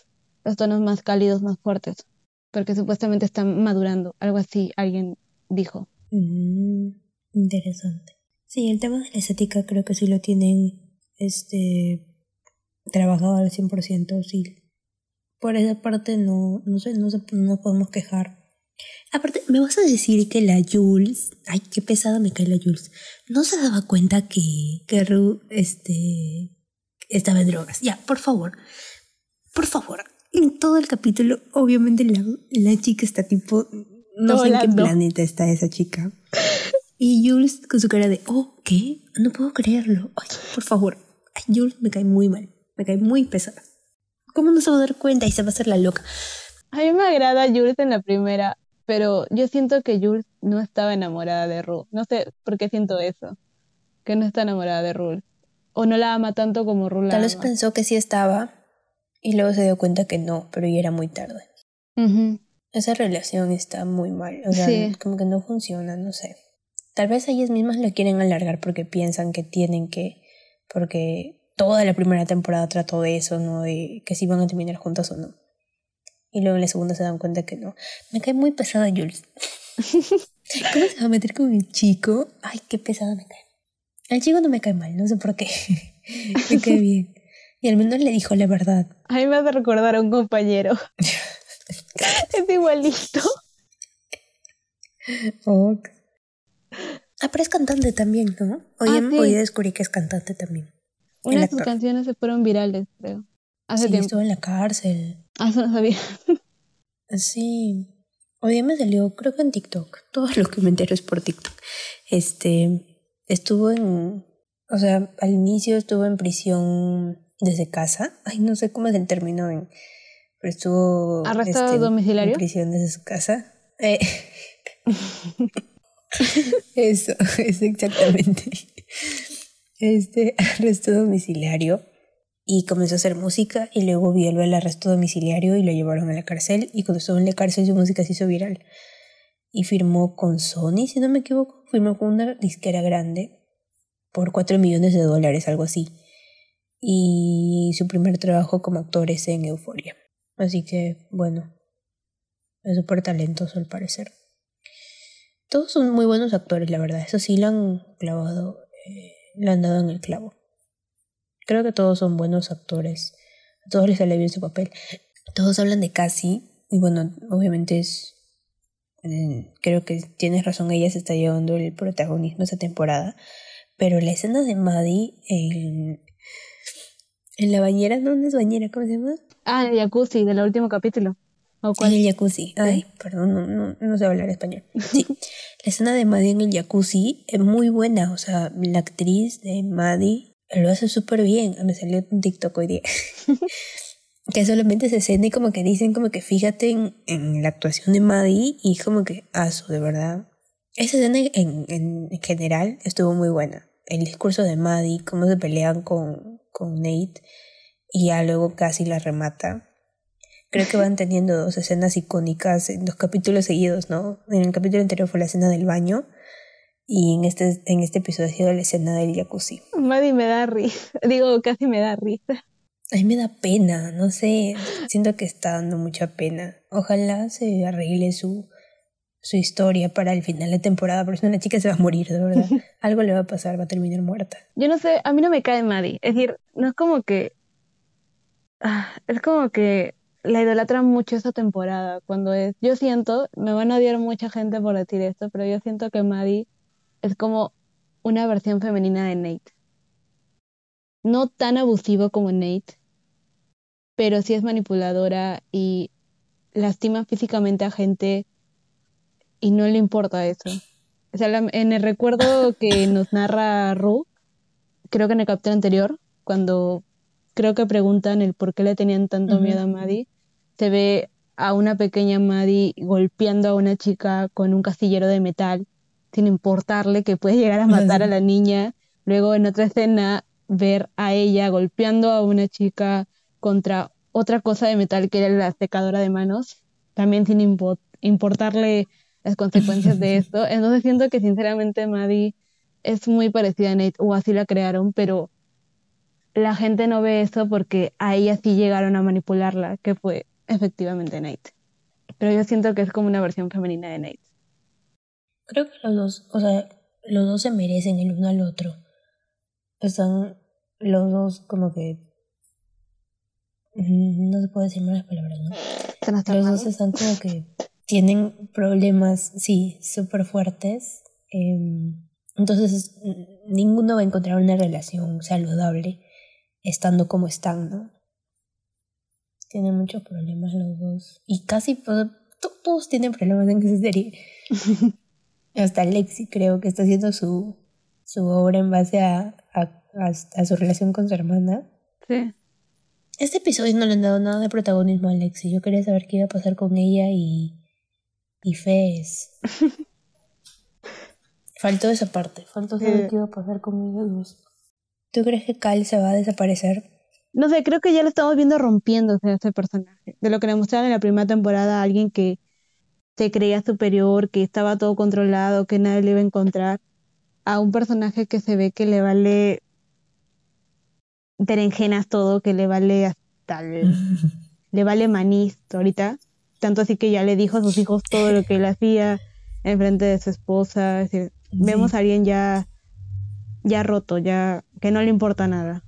los tonos más cálidos, más fuertes. Porque supuestamente están madurando. Algo así alguien dijo. Mm, interesante. Sí, el tema de la estética creo que sí lo tienen este trabajado al 100%, sí. Por esa parte no, no sé, no, no podemos quejar. Aparte, me vas a decir que la Jules, ay, qué pesada me cae la Jules, no se daba cuenta que, que Ru, este, estaba en drogas. Ya, por favor, por favor, en todo el capítulo, obviamente la, la chica está tipo, no, sé en qué planeta está esa chica. Y Jules con su cara de, oh, ¿qué? No puedo creerlo. Ay, por favor. Ay, Jules me cae muy mal. Me cae muy pesada. ¿Cómo no se va a dar cuenta y se va a hacer la loca? A mí me agrada Jules en la primera, pero yo siento que Jules no estaba enamorada de Ru. No sé por qué siento eso. Que no está enamorada de Ru. O no la ama tanto como Ru la Tal vez pensó que sí estaba y luego se dio cuenta que no, pero ya era muy tarde. Esa relación está muy mal. O sea, como que no funciona, no sé. Tal vez ellas mismas lo quieren alargar porque piensan que tienen que, porque toda la primera temporada trató de eso, ¿no? De que si van a terminar juntas o no. Y luego en la segunda se dan cuenta que no. Me cae muy pesada Jules. ¿Cómo se va a meter con el chico? Ay, qué pesada me cae. El chico no me cae mal, no sé por qué. me cae bien. Y al menos le dijo la verdad. A mí me hace recordar a un compañero. es igualito. Oh, Ah, pero es cantante también, ¿no? Hoy, ah, hoy descubrí que es cantante también. Una de sus canciones se fueron virales, creo. Hace sí, estuvo en la cárcel. Ah, eso no sabía. sí. Hoy me salió, creo que en TikTok. Todo lo que me entero es por TikTok. Este, estuvo en, o sea, al inicio estuvo en prisión desde casa. Ay, no sé cómo es el término, en, pero estuvo... ¿Arrestado este, domiciliario? En prisión desde su casa. Eh. Eso, es exactamente. Este arresto domiciliario y comenzó a hacer música y luego vio el arresto domiciliario y lo llevaron a la cárcel y cuando estuvo en la cárcel su música se hizo viral y firmó con Sony, si no me equivoco, firmó con una disquera grande por 4 millones de dólares, algo así. Y su primer trabajo como actor es en Euforia. Así que, bueno, es súper talentoso al parecer. Todos son muy buenos actores, la verdad. Eso sí, lo han clavado, eh, le han dado en el clavo. Creo que todos son buenos actores. A todos les sale bien su papel. Todos hablan de Cassie. Y bueno, obviamente es. Mm, creo que tienes razón, ella se está llevando el protagonismo esa temporada. Pero la escena de Maddie en, en la bañera, ¿dónde es bañera? ¿Cómo se llama? Ah, el jacuzzi del último capítulo. En el jacuzzi. Ay, perdón, no, no, no, sé hablar español. Sí. la escena de Maddie en el jacuzzi es muy buena. O sea, la actriz de Maddie lo hace súper bien. Me salió un TikTok hoy día. que solamente se escena y como que dicen como que fíjate en, en la actuación de Maddie y como que, aso, de verdad. Esa escena en, en, general estuvo muy buena. El discurso de Maddie, cómo se pelean con, con Nate y ya luego casi la remata creo que van teniendo dos escenas icónicas en dos capítulos seguidos, ¿no? En el capítulo anterior fue la escena del baño y en este, en este episodio ha sido la escena del jacuzzi. Maddie me da risa, digo, casi me da risa. A mí me da pena, no sé, siento que está dando mucha pena. Ojalá se arregle su, su historia para el final de temporada, porque si una chica se va a morir, de verdad. Algo le va a pasar, va a terminar muerta. Yo no sé, a mí no me cae Maddie. Es decir, no es como que... Ah, es como que la idolatran mucho esta temporada. Cuando es, yo siento, me van a odiar mucha gente por decir esto, pero yo siento que Maddie es como una versión femenina de Nate. No tan abusivo como Nate, pero sí es manipuladora y lastima físicamente a gente y no le importa eso. O sea, en el recuerdo que nos narra Ru, creo que en el capítulo anterior, cuando creo que preguntan el por qué le tenían tanto miedo a Maddie, se ve a una pequeña Maddie golpeando a una chica con un castillero de metal, sin importarle que puede llegar a matar a la niña. Luego en otra escena ver a ella golpeando a una chica contra otra cosa de metal que era la secadora de manos, también sin importarle las consecuencias de esto. Entonces siento que sinceramente Maddie es muy parecida a Nate, o así la crearon, pero la gente no ve eso porque a ella sí llegaron a manipularla, que fue efectivamente Nate. Pero yo siento que es como una versión femenina de Nate. Creo que los dos, o sea, los dos se merecen el uno al otro. Están los dos como que... No se puede decir malas palabras, ¿no? Los dos están como que tienen problemas, sí, súper fuertes. Em, entonces, ninguno va a encontrar una relación saludable estando como están, ¿no? Tienen muchos problemas los dos. Y casi todos tienen problemas en esa serie. Hasta Lexi creo que está haciendo su, su obra en base a, a, su relación con su hermana. Sí. Este episodio no le han dado nada de protagonismo a Lexi. Yo quería saber qué iba a pasar con ella y, y Fez. Faltó esa parte. Faltó saber qué iba a pasar con ellos ¿Tú crees que Kyle se va a desaparecer? No sé, creo que ya lo estamos viendo rompiéndose a ese personaje. De lo que le mostraron en la primera temporada, alguien que se creía superior, que estaba todo controlado, que nadie le iba a encontrar, a un personaje que se ve que le vale berenjenas todo, que le vale hasta le vale manís ahorita. Tanto así que ya le dijo a sus hijos todo lo que él hacía en frente de su esposa. Es decir, vemos a alguien ya, ya roto, ya que no le importa nada.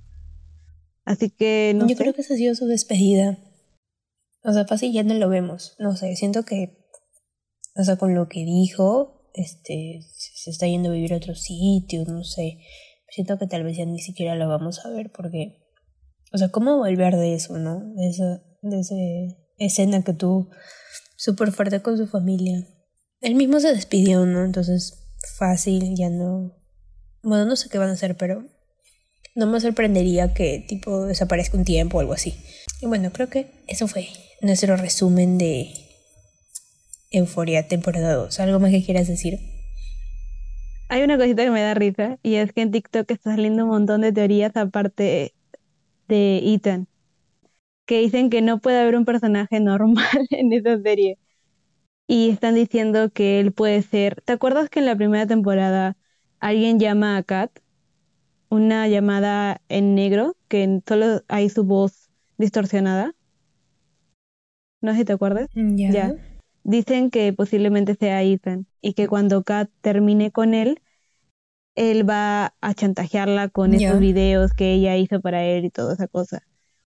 Así que no Yo creo que esa ha sido su despedida. O sea, fácil ya no lo vemos. No sé, siento que, o sea, con lo que dijo, este, se está yendo a vivir a otro sitio, no sé. Siento que tal vez ya ni siquiera lo vamos a ver porque, o sea, ¿cómo volver de eso, no? De esa, de esa escena que tuvo súper fuerte con su familia. Él mismo se despidió, ¿no? Entonces, fácil, ya no. Bueno, no sé qué van a hacer, pero no me sorprendería que tipo desaparezca un tiempo o algo así. Y bueno, creo que eso fue nuestro resumen de Euforia temporada 2. ¿Algo más que quieras decir? Hay una cosita que me da risa y es que en TikTok está saliendo un montón de teorías aparte de Ethan que dicen que no puede haber un personaje normal en esa serie. Y están diciendo que él puede ser. ¿Te acuerdas que en la primera temporada alguien llama a Kat una llamada en negro que solo hay su voz distorsionada. No sé si te acuerdas. Mm, ya. Dicen que posiblemente sea Ethan y que cuando Kat termine con él, él va a chantajearla con esos videos que ella hizo para él y toda esa cosa.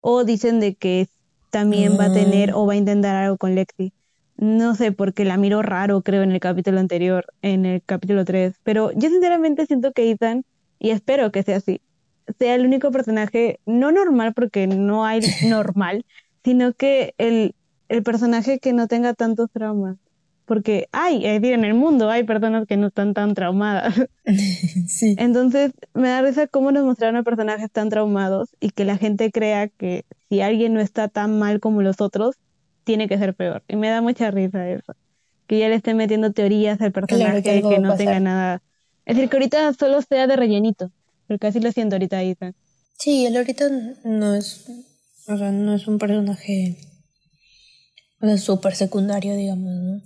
O dicen de que también va a tener ah. o va a intentar algo con Lexi. No sé, porque la miro raro, creo, en el capítulo anterior, en el capítulo 3. Pero yo sinceramente siento que Ethan y espero que sea así, sea el único personaje, no normal porque no hay normal, sino que el, el personaje que no tenga tantos traumas. Porque hay, es decir, en el mundo hay personas que no están tan traumadas. Sí. Entonces, me da risa cómo nos mostraron a personajes tan traumados y que la gente crea que si alguien no está tan mal como los otros, tiene que ser peor. Y me da mucha risa eso. Que ya le estén metiendo teorías al personaje que, que no tenga nada es decir, que ahorita solo sea de rellenito, porque así lo siento ahorita ahí. Sí, él ahorita no es, o sea, no es un personaje, o sea, súper secundario, digamos, ¿no?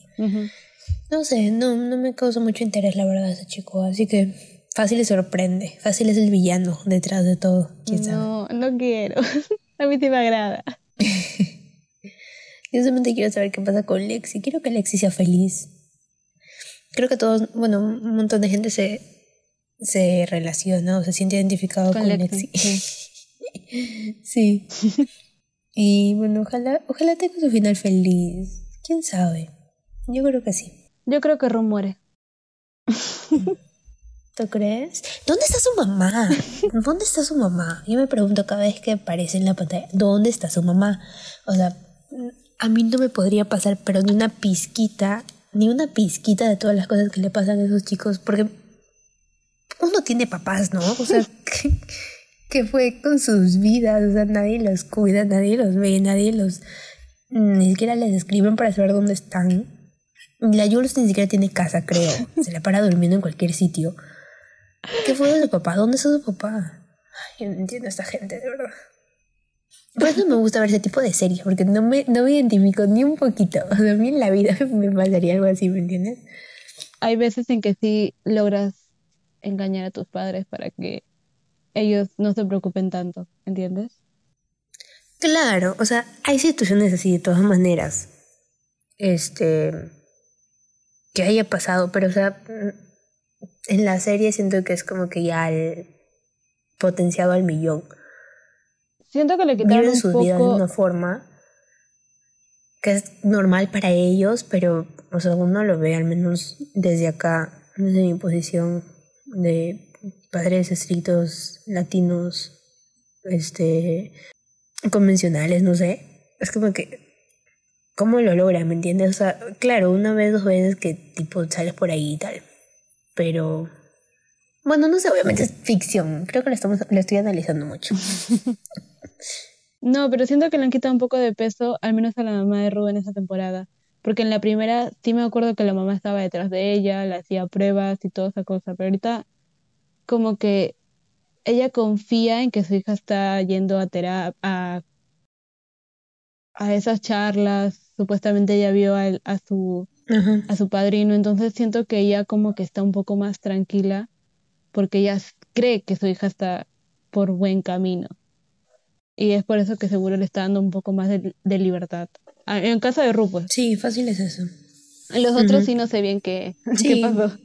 No sé, no, no me causa mucho interés, la verdad, ese chico, así que fácil le sorprende, fácil es el villano detrás de todo, no, No, quiero, a mí sí me agrada. Yo solamente quiero saber qué pasa con Lexi, quiero que Lexi sea feliz creo que todos, bueno, un montón de gente se, se relaciona o se siente identificado con, Lexi. Sí. y bueno, ojalá, ojalá tenga su final feliz. ¿Quién sabe? Yo creo que sí. Yo creo que Ron muere. ¿Tú crees? ¿Dónde está su mamá? ¿Dónde está su mamá? Yo me pregunto cada vez que aparece en la pantalla, ¿dónde está su mamá? O sea, a mí no me podría pasar, pero ni una pizquita, ni una pizquita de todas las cosas que le pasan a esos chicos, porque uno tiene papás, ¿no? O sea, ¿qué, fue con sus vidas? O sea, nadie los cuida, nadie los ve, nadie los... Ni siquiera les escriben para saber dónde están. La Jules ni siquiera tiene casa, creo. Se la para durmiendo en cualquier sitio. ¿Qué fue de su papá? ¿Dónde está su papá? Ay, yo no entiendo a esta gente, de verdad. Por eso me gusta ver ese tipo de series, porque no me, no me identifico ni un poquito. O sea, a mí en la vida me pasaría algo así, ¿me entiendes? Hay veces en que sí logras engañar a tus padres para que ellos no se preocupen tanto, ¿entiendes? Claro, o sea, hay situaciones así de todas maneras. Este. que haya pasado, pero o sea, en la serie siento que es como que ya el potenciado al millón. Siento que le quitaron su vida de una forma que es normal para ellos, pero o sea, uno lo ve al menos desde acá, desde mi posición de padres estrictos latinos, este, convencionales, no sé. Es como que, ¿cómo lo logran? ¿Me entiendes? O sea, claro, una vez, dos veces que tipo sales por ahí y tal. Pero, bueno, no sé, obviamente es ficción. Creo que lo, estamos, lo estoy analizando mucho. no, pero siento que le han quitado un poco de peso, al menos a la mamá de Rubén esa temporada. Porque en la primera sí me acuerdo que la mamá estaba detrás de ella, le hacía pruebas y toda esa cosa, pero ahorita como que ella confía en que su hija está yendo a terapia, a, a esas charlas, supuestamente ella vio a, a su a su padrino, entonces siento que ella como que está un poco más tranquila porque ella cree que su hija está por buen camino. Y es por eso que seguro le está dando un poco más de, de libertad. Ah, en casa de Ru, pues. Sí, fácil es eso. Los otros sí no sé bien qué, qué pasó.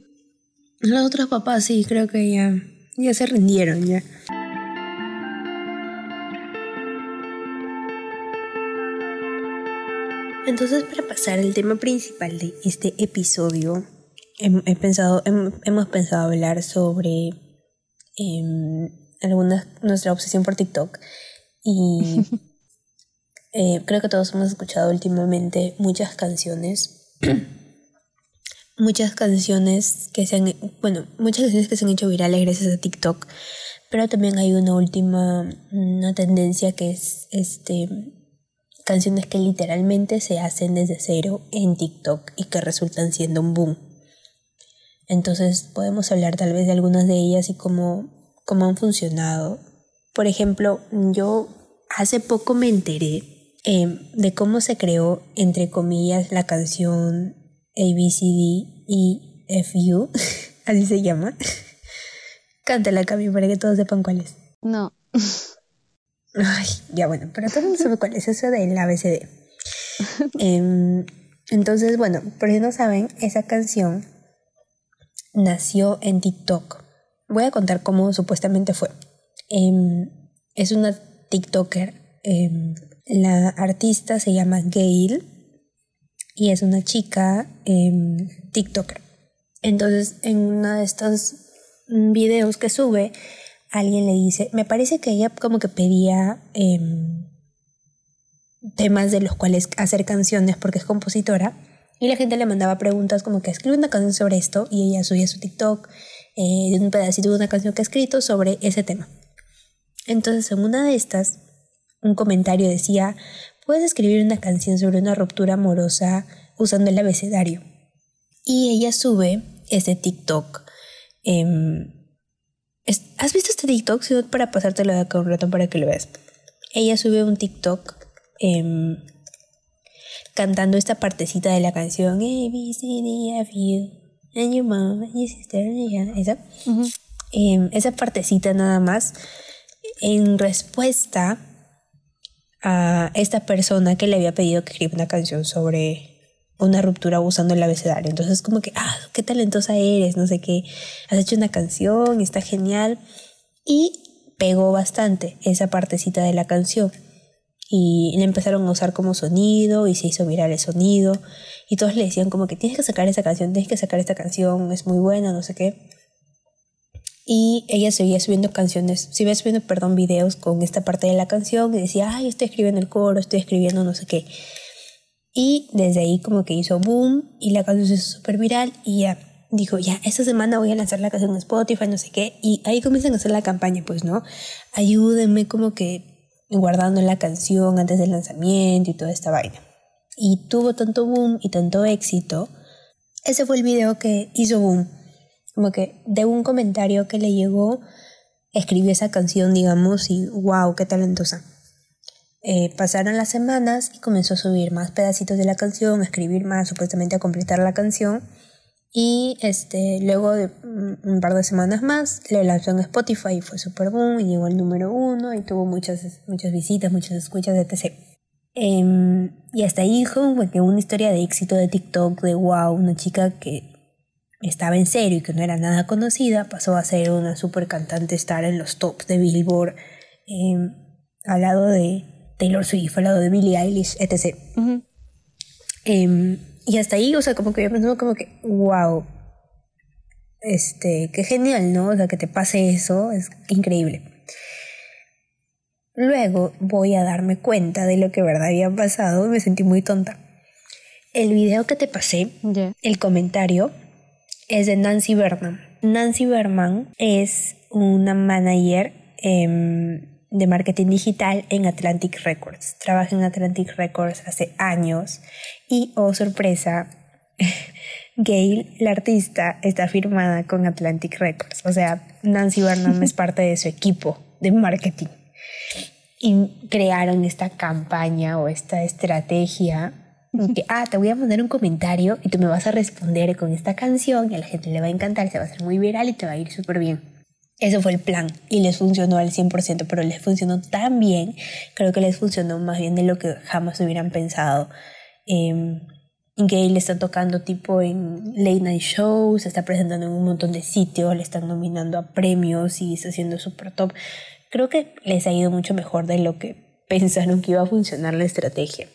Los otros papás sí, creo que ya, ya se rindieron ya. Entonces, para pasar al tema principal de este episodio, he, pensado, hemos pensado hablar sobre em, alguna, nuestra obsesión por TikTok y Eh, creo que todos hemos escuchado últimamente muchas canciones. muchas canciones que se han, bueno, muchas canciones que se han hecho virales gracias a TikTok, pero también hay una última, una tendencia que es este canciones que literalmente se hacen desde cero en TikTok y que resultan siendo un boom. Entonces podemos hablar tal vez de algunas de ellas y cómo, cómo han funcionado. Por ejemplo, yo hace poco me enteré Em, de cómo se creó, entre comillas, la canción ABCD y FU, así se llama. Cántala, Cami, para que todos sepan cuál es. No. Ay, ya bueno, pero todo el mundo sabe cuál es eso del ABCD. Em, entonces, bueno, por si no saben, esa canción nació en TikTok. Voy a contar cómo supuestamente fue. Em, es una TikToker la artista se llama Gail y es una chica eh, TikToker. Entonces, en uno de estos videos que sube, alguien le dice, me parece que ella como que pedía em, temas de los cuales hacer canciones porque es compositora. Y la gente le mandaba preguntas como que escribe una canción sobre esto y ella subía su TikTok eh, de un pedacito de una canción que ha escrito sobre ese tema. Entonces en una de estas un comentario decía, puedes escribir una canción sobre una ruptura amorosa usando el abecedario. Y ella sube ese TikTok. Em, ¿Has visto este TikTok? Si para pasártelo de acá un rato para que lo veas. Ella sube un TikTok em, cantando esta partecita de la canción A, B, C, D, F, U. And your mom, and your sister, esa. Em, esa partecita nada más. En respuesta a esta persona que le había pedido que escriba una canción sobre una ruptura usando el abecedario. Entonces como que, ah, qué talentosa eres, no sé qué, has hecho una canción, está genial. Y pegó bastante esa partecita de la canción. Y le empezaron a usar como sonido y se hizo viral el sonido. Y todos le decían como que tienes que sacar esa canción, tienes que sacar esta canción, es muy buena, no sé qué. Y ella seguía subiendo canciones, seguía subiendo, perdón, videos con esta parte de la canción y decía, ay, estoy escribiendo el coro, estoy escribiendo no sé qué. Y desde ahí como que hizo boom y la canción se hizo súper viral y ya dijo, ya, esta semana voy a lanzar la canción en Spotify, no sé qué. Y ahí comienzan a hacer la campaña, pues, ¿no? Ayúdenme como que guardando la canción antes del lanzamiento y toda esta vaina. Y tuvo tanto boom y tanto éxito. Ese fue el video que hizo boom como que de un comentario que le llegó, escribió esa canción, digamos, y wow, qué talentosa. Eh, pasaron las semanas y comenzó a subir más pedacitos de la canción, a escribir más, supuestamente a completar la canción. Y este, luego de un par de semanas más, lo lanzó en Spotify y fue super boom y llegó al número uno y tuvo muchas, muchas visitas, muchas escuchas, etc. Em, y hasta ahí como que una historia de éxito de TikTok, de wow, una chica que estaba en serio y que no era nada conocida, pasó a ser una super cantante estar en los tops de Billboard, em, al lado de Taylor Swift, al lado de Billie Eilish, etc. Em, y hasta ahí, o sea, como que yo pensaba como que, wow, este, qué genial, ¿no? O sea, que te pase eso, es increíble. Luego voy a darme cuenta de lo que verdad había pasado, me sentí muy tonta. El video que te pasé, el comentario, es de Nancy Berman. Nancy Berman es una manager em, de marketing digital en Atlantic Records. Trabaja en Atlantic Records hace años y, oh sorpresa, Gail, la artista, está firmada con Atlantic Records. O sea, Nancy Berman es parte de su equipo de marketing. Y crearon esta campaña o esta estrategia que, ah, te voy a mandar un comentario y tú me vas a responder con esta canción y a la gente le va a encantar, se va a hacer muy viral y te va a ir súper bien. Eso fue el plan y les funcionó al 100%, pero les funcionó tan bien, creo que les funcionó más bien de lo que jamás hubieran pensado. Eh, le está tocando tipo en late night shows, se está presentando en un montón de sitios, le están nominando a premios y está haciendo súper top. Creo que les ha ido mucho mejor de lo que pensaron que iba a funcionar la estrategia.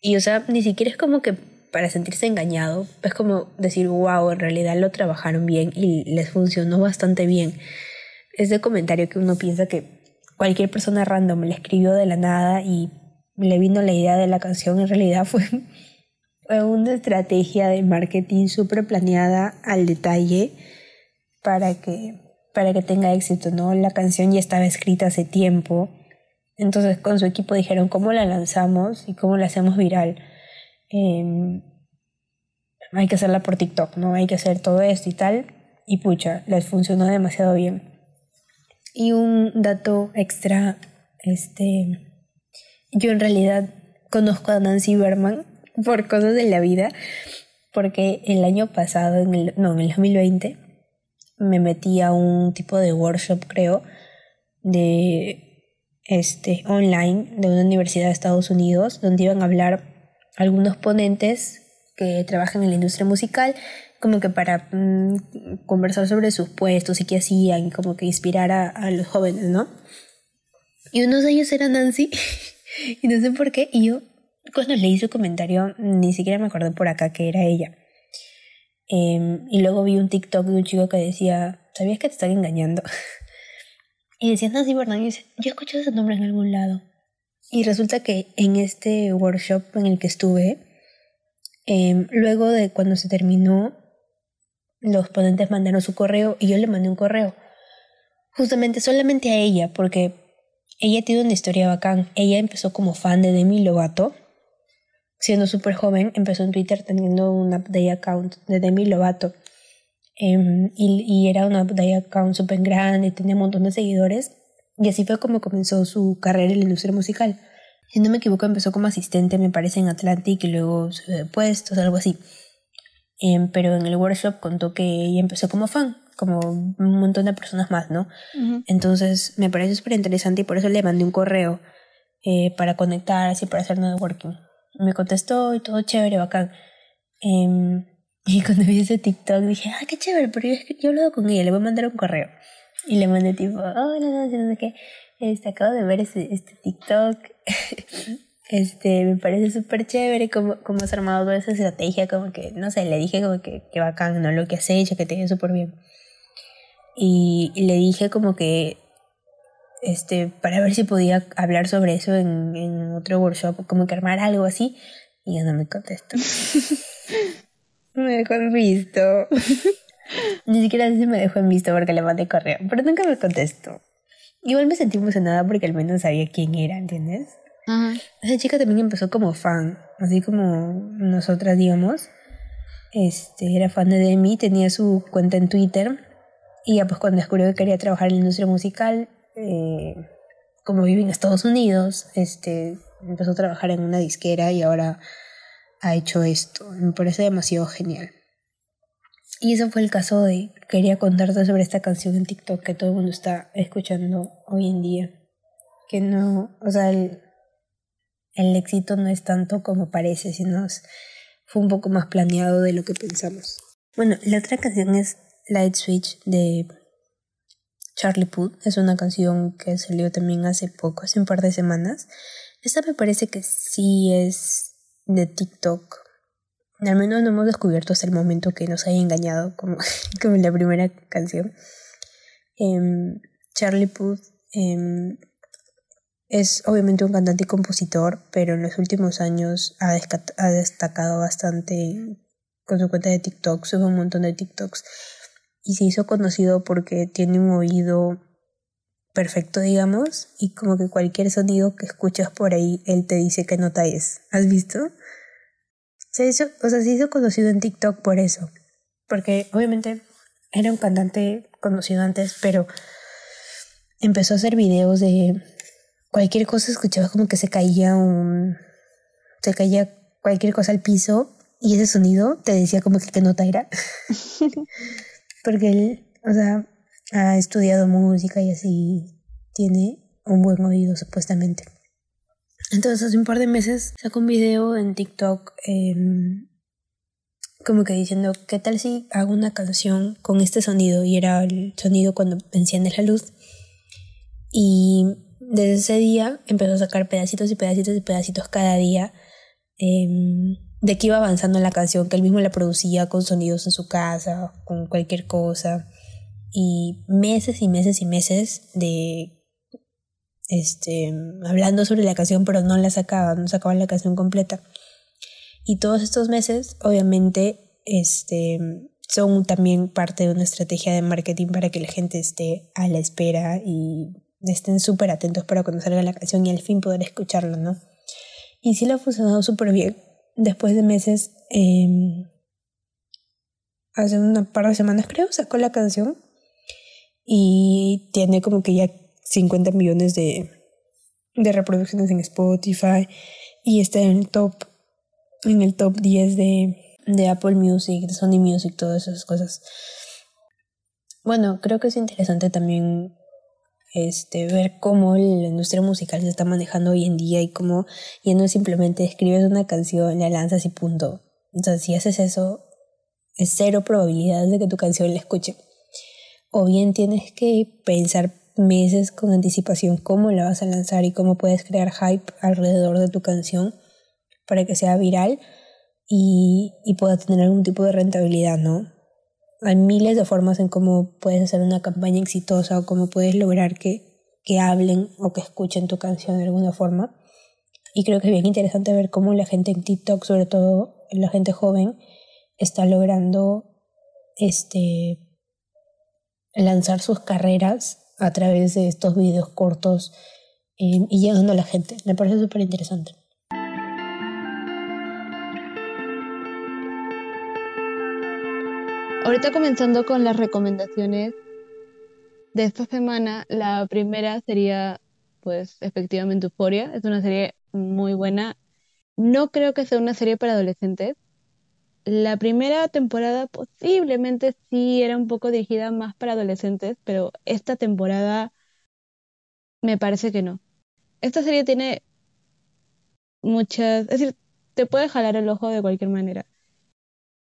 Y o sea, ni siquiera es como que para sentirse engañado, es como decir, wow, en realidad lo trabajaron bien y les funcionó bastante bien. Ese comentario que uno piensa que cualquier persona random le escribió de la nada y le vino la idea de la canción, en realidad fue, una estrategia de marketing súper planeada al detalle para que, para que tenga éxito, ¿no? La canción ya estaba escrita hace tiempo entonces con su equipo dijeron cómo la lanzamos y cómo la hacemos viral. Em, hay que hacerla por TikTok, ¿no? Hay que hacer todo esto y tal. Y pucha, les funcionó demasiado bien. Y un dato extra, este, yo en realidad conozco a Nancy Berman por cosas de la vida, porque el año pasado, en el, no, en el 2020, me metí a un tipo de workshop, creo, de este, online de una universidad de Estados Unidos, donde iban a hablar algunos ponentes que trabajan en la industria musical, como que para mm, conversar sobre sus puestos y qué hacían, como que inspirar a, los jóvenes, ¿no? Y uno de ellos era Nancy, y no sé por qué, y yo cuando leí su comentario ni siquiera me acordé por acá que era ella. Em, y luego vi un TikTok de un chico que decía, ¿sabías que te están engañando? Y decía Nancy Bernard, y dice, yo escuchado ese nombre en algún lado. Y resulta que en este workshop en el que estuve, em, luego de cuando se terminó, los ponentes mandaron su correo y yo le mandé un correo. Justamente solamente a ella, porque ella tiene una historia bacán. Ella empezó como fan de Demi Lovato. Siendo súper joven, empezó en Twitter teniendo un update account de Demi Lovato. Em, y, era una de account súper grande, tenía un montón de seguidores. Y así fue como comenzó su carrera en la industria musical. Si no me equivoco, empezó como asistente, me parece, en Atlantic y luego se de puestos, algo así. Em, pero en el workshop contó que ella empezó como fan, como un montón de personas más, ¿no? Entonces me parece súper interesante y por eso le mandé un correo eh, para conectar, así para hacer networking. Me contestó y todo chévere, bacán. Eh, y cuando vi ese TikTok dije, ah, qué chévere, pero yo, he hablado con ella, le voy a mandar un correo. Y le mandé tipo, oh, no, no, no sé qué, este, acabo de ver este, este TikTok. este, me parece súper chévere cómo, cómo has armado toda esa estrategia, como que, no sé, le dije como que, que bacán, ¿no? Lo que has hecho, que te ido súper bien. y le dije como que este para ver si podía hablar sobre eso en, en otro workshop, como que armar algo así, y ya no me contestó. me dejó en visto. Ni siquiera sé si me dejó en visto porque le mandé correo, pero nunca me contestó. Igual me sentí emocionada porque al menos sabía quién era, ¿entiendes? Esa chica también empezó como fan, así como nosotras, digamos. Este, era fan de Demi, tenía su cuenta en Twitter. Y ya pues cuando descubrió que quería trabajar en la industria musical, eh, como vive en Estados Unidos, este, empezó a trabajar en una disquera y ahora ha hecho esto. Me parece demasiado genial. Y ese fue el caso de quería contarte sobre esta canción en TikTok que todo el mundo está escuchando hoy en día. Que no, o sea, el, el éxito no es tanto como parece, sino fue un poco más planeado de lo que pensamos. Bueno, la otra canción es Light Switch de Charlie Puth. Es una canción que salió también hace poco, hace un par de semanas. Esta me parece que sí es de TikTok. Al menos no hemos descubierto hasta el momento que nos haya engañado como, como en la primera canción. Em, Charlie Puth em, es obviamente un cantante y compositor, pero en los últimos años ha, ha destacado bastante con su cuenta de TikTok, sube un montón de TikToks y se hizo conocido porque tiene un oído perfecto, digamos, y como que cualquier sonido que escuchas por ahí, él te dice qué nota es. ¿Has visto? Se hizo, o sea, se hizo conocido en TikTok por eso, porque obviamente era un cantante conocido antes, pero empezó a hacer videos de cualquier cosa escuchaba como que se caía un se caía cualquier cosa al piso y ese sonido te decía como que qué nota era porque él o sea ha estudiado música y así tiene un buen oído supuestamente. Entonces hace un par de meses sacó un video en TikTok em, como que diciendo qué tal si hago una canción con este sonido y era el sonido cuando enciendes la luz. Y desde ese día empezó a sacar pedacitos y pedacitos y pedacitos cada día em, de que iba avanzando la canción, que él mismo la producía con sonidos en su casa, con cualquier cosa. Y meses y meses y meses de este hablando sobre la canción, pero no la sacaba, no sacaba la canción completa. Y todos estos meses, obviamente, este son también parte de una estrategia de marketing para que la gente esté a la espera y estén súper atentos para cuando salga la canción y al fin poder escucharlo, ¿no? Y sí le ha funcionado súper bien. Después de meses, em, hace una par de semanas creo, sacó la canción y tiene como que ya 50 millones de, de reproducciones en Spotify y está en el top, en el top 10 de, de Apple Music, de Sony Music, todas esas cosas. Bueno, creo que es interesante también este, ver cómo la industria musical se está manejando hoy en día y cómo ya no simplemente escribes una canción, la lanzas y punto. Entonces, si haces eso, es cero probabilidad de que tu canción la escuche. O bien tienes que pensar meses con anticipación cómo la vas a lanzar y cómo puedes crear hype alrededor de tu canción para que sea viral y, y pueda tener algún tipo de rentabilidad, ¿no? hay miles de formas en cómo puedes hacer una campaña exitosa o cómo puedes lograr que, que hablen o que escuchen tu canción de alguna forma. Y creo que es bien interesante ver cómo la gente en TikTok, sobre todo la gente joven, está logrando este, lanzar sus carreras a través de estos videos cortos eh, y llegando a la gente. Me parece súper interesante. Ahorita comenzando con las recomendaciones de esta semana, la primera sería, pues, efectivamente Euphoria. Es una serie muy buena. No creo que sea una serie para adolescentes. La primera temporada posiblemente sí era un poco dirigida más para adolescentes, pero esta temporada me parece que no. Esta serie tiene muchas, es decir, te puede jalar el ojo de cualquier manera.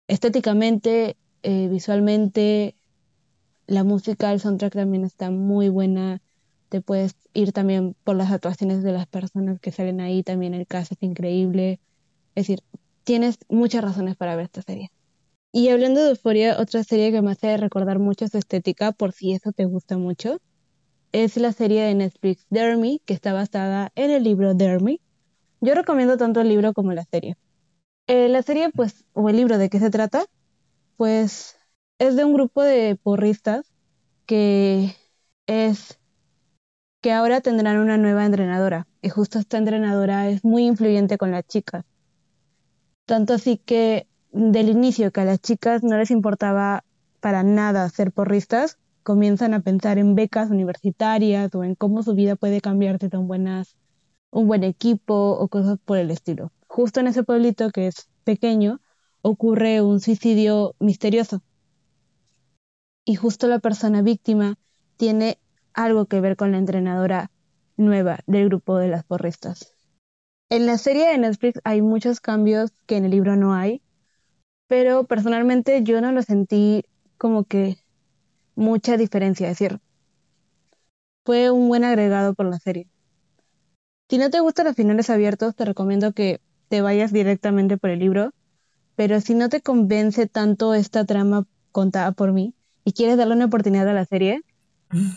Estéticamente eh, visualmente, la música, el soundtrack también está muy buena. Te puedes ir también por las actuaciones de las personas que salen ahí, también el cast es increíble. Es decir, tienes muchas razones para ver esta serie. Y hablando de Euforia, otra serie que me hace recordar mucho su estética, por si eso te gusta mucho, es la serie de Netflix Dermy, que está basada en el libro Dermy. Yo recomiendo tanto el libro como la serie. Eh, la serie, pues, o el libro de qué se trata, pues es de un grupo de porristas que es que ahora tendrán una nueva entrenadora. Y justo esta entrenadora es muy influyente con las chicas. Tanto así que del inicio que a las chicas no les importaba para nada ser porristas, comienzan a pensar en becas universitarias o en cómo su vida puede cambiarse tan buenas, un buen equipo o cosas por el estilo. Justo en ese pueblito que es pequeño ocurre un suicidio misterioso y justo la persona víctima tiene algo que ver con la entrenadora nueva del grupo de las porristas. En la serie de Netflix hay muchos cambios que en el libro no hay, pero personalmente yo no lo sentí como que mucha diferencia, es decir, fue un buen agregado por la serie. Si no te gustan los finales abiertos, te recomiendo que te vayas directamente por el libro, pero si no te convence tanto esta trama contada por mí y quieres darle una oportunidad a la serie,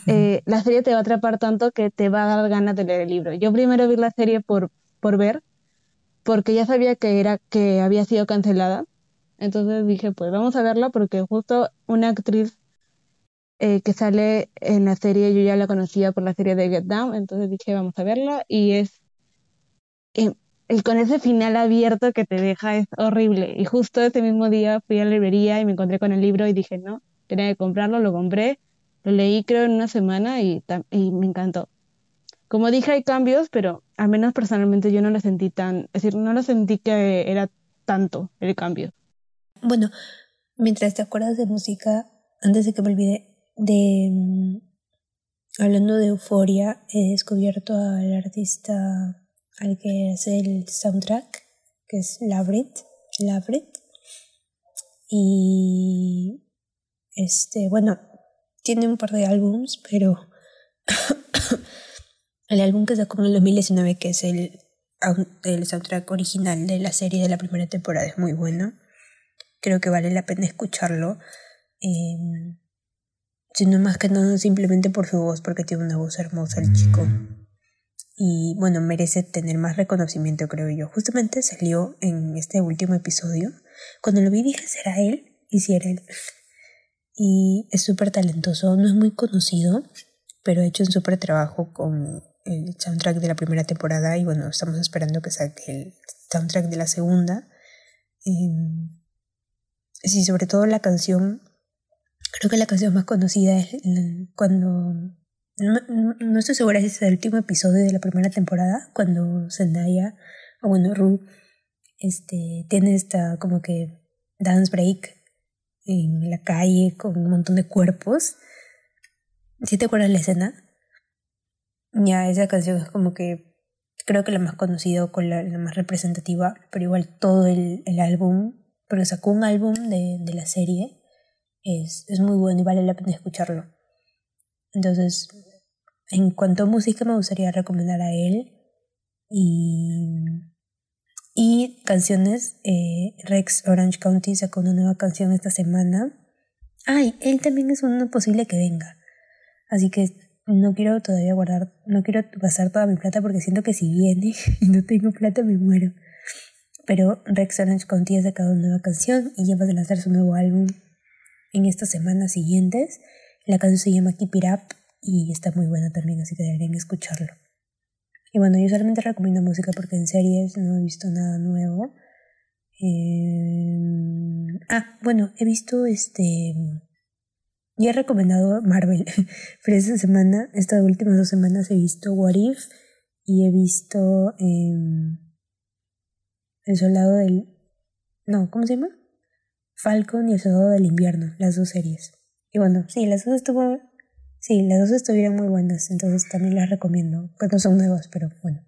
eh, la serie te va a atrapar tanto que te va a dar ganas de leer el libro. Yo primero vi la serie por, por ver, porque ya sabía que, era, que había sido cancelada. Entonces dije, pues vamos a verla porque justo una actriz eh, que sale en la serie, yo ya la conocía por la serie de Get Down, entonces dije, vamos a verla y es... Eh, el, con ese final abierto que te deja es horrible. Y justo ese mismo día fui a la librería y me encontré con el libro y dije, no, tenía que comprarlo, lo compré, lo leí creo en una semana y, y me encantó. Como dije, hay cambios, pero al menos personalmente yo no lo sentí tan, es decir, no lo sentí que era tanto el cambio. Bueno, mientras te acuerdas de música, antes de que me olvide, de mm, hablando de euforia, he descubierto al artista al que hace el soundtrack, que es Labrit, Labrit. Y este, bueno, tiene un par de álbums, pero el álbum que sacó en el 2019, que es el, el soundtrack original de la serie de la primera temporada, es muy bueno. Creo que vale la pena escucharlo. Eh, sino más que nada simplemente por su voz, porque tiene una voz hermosa el chico. Y bueno, merece tener más reconocimiento, creo yo. Justamente salió en este último episodio. Cuando lo vi dije, ¿será él? Y si era él. Y es súper talentoso, no es muy conocido, pero ha hecho un súper trabajo con el soundtrack de la primera temporada y bueno, estamos esperando que saque el soundtrack de la segunda. Eh, sí, sobre todo la canción Creo que la canción más conocida es cuando... No, estoy segura si es el último episodio de la primera temporada, cuando Zendaya, o bueno, Ru, este, tiene esta como que dance break en la calle con un montón de cuerpos. ¿Sí te acuerdas la escena? Ya, esa canción es como que creo que la más conocida con la, más representativa, pero igual todo el, el álbum, porque sacó un álbum de, de la serie es, es muy bueno y vale la pena escucharlo. Entonces, en cuanto a música, me gustaría recomendar a él. Y, y canciones, eh, Rex Orange County sacó una nueva canción esta semana. Ay, él también es uno posible que venga. Así que no quiero todavía guardar, no quiero gastar toda mi plata porque siento que si viene y no tengo plata me muero. Pero Rex Orange County ha sacado una nueva canción y ya va a lanzar su nuevo álbum en estas semanas siguientes. La canción se llama Keep It Up y está muy buena también, así que deberían escucharlo. Y bueno, yo solamente recomiendo música porque en series no he visto nada nuevo. Em, ah, bueno, he visto este... Ya he recomendado Marvel, pero esta semana, estas últimas dos semanas he visto What If y he visto em, El Soldado del... No, ¿cómo se llama? Falcon y El Soldado del Invierno, las dos series. Y bueno, sí, las dos estuvo, sí, las dos estuvieron muy buenas, entonces también las recomiendo, que no son nuevas, pero bueno.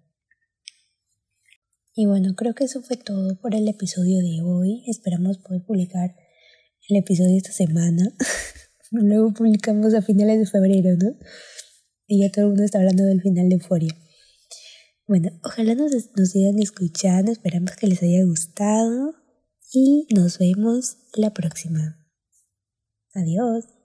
Y bueno, creo que eso fue todo por el episodio de hoy. Esperamos poder publicar el episodio esta semana. Luego publicamos a finales de febrero, ¿no? Y ya todo el mundo está hablando del final de Euforia. Bueno, ojalá nos, nos sigan escuchando. Esperamos que les haya gustado. y nos vemos la próxima. Adiós.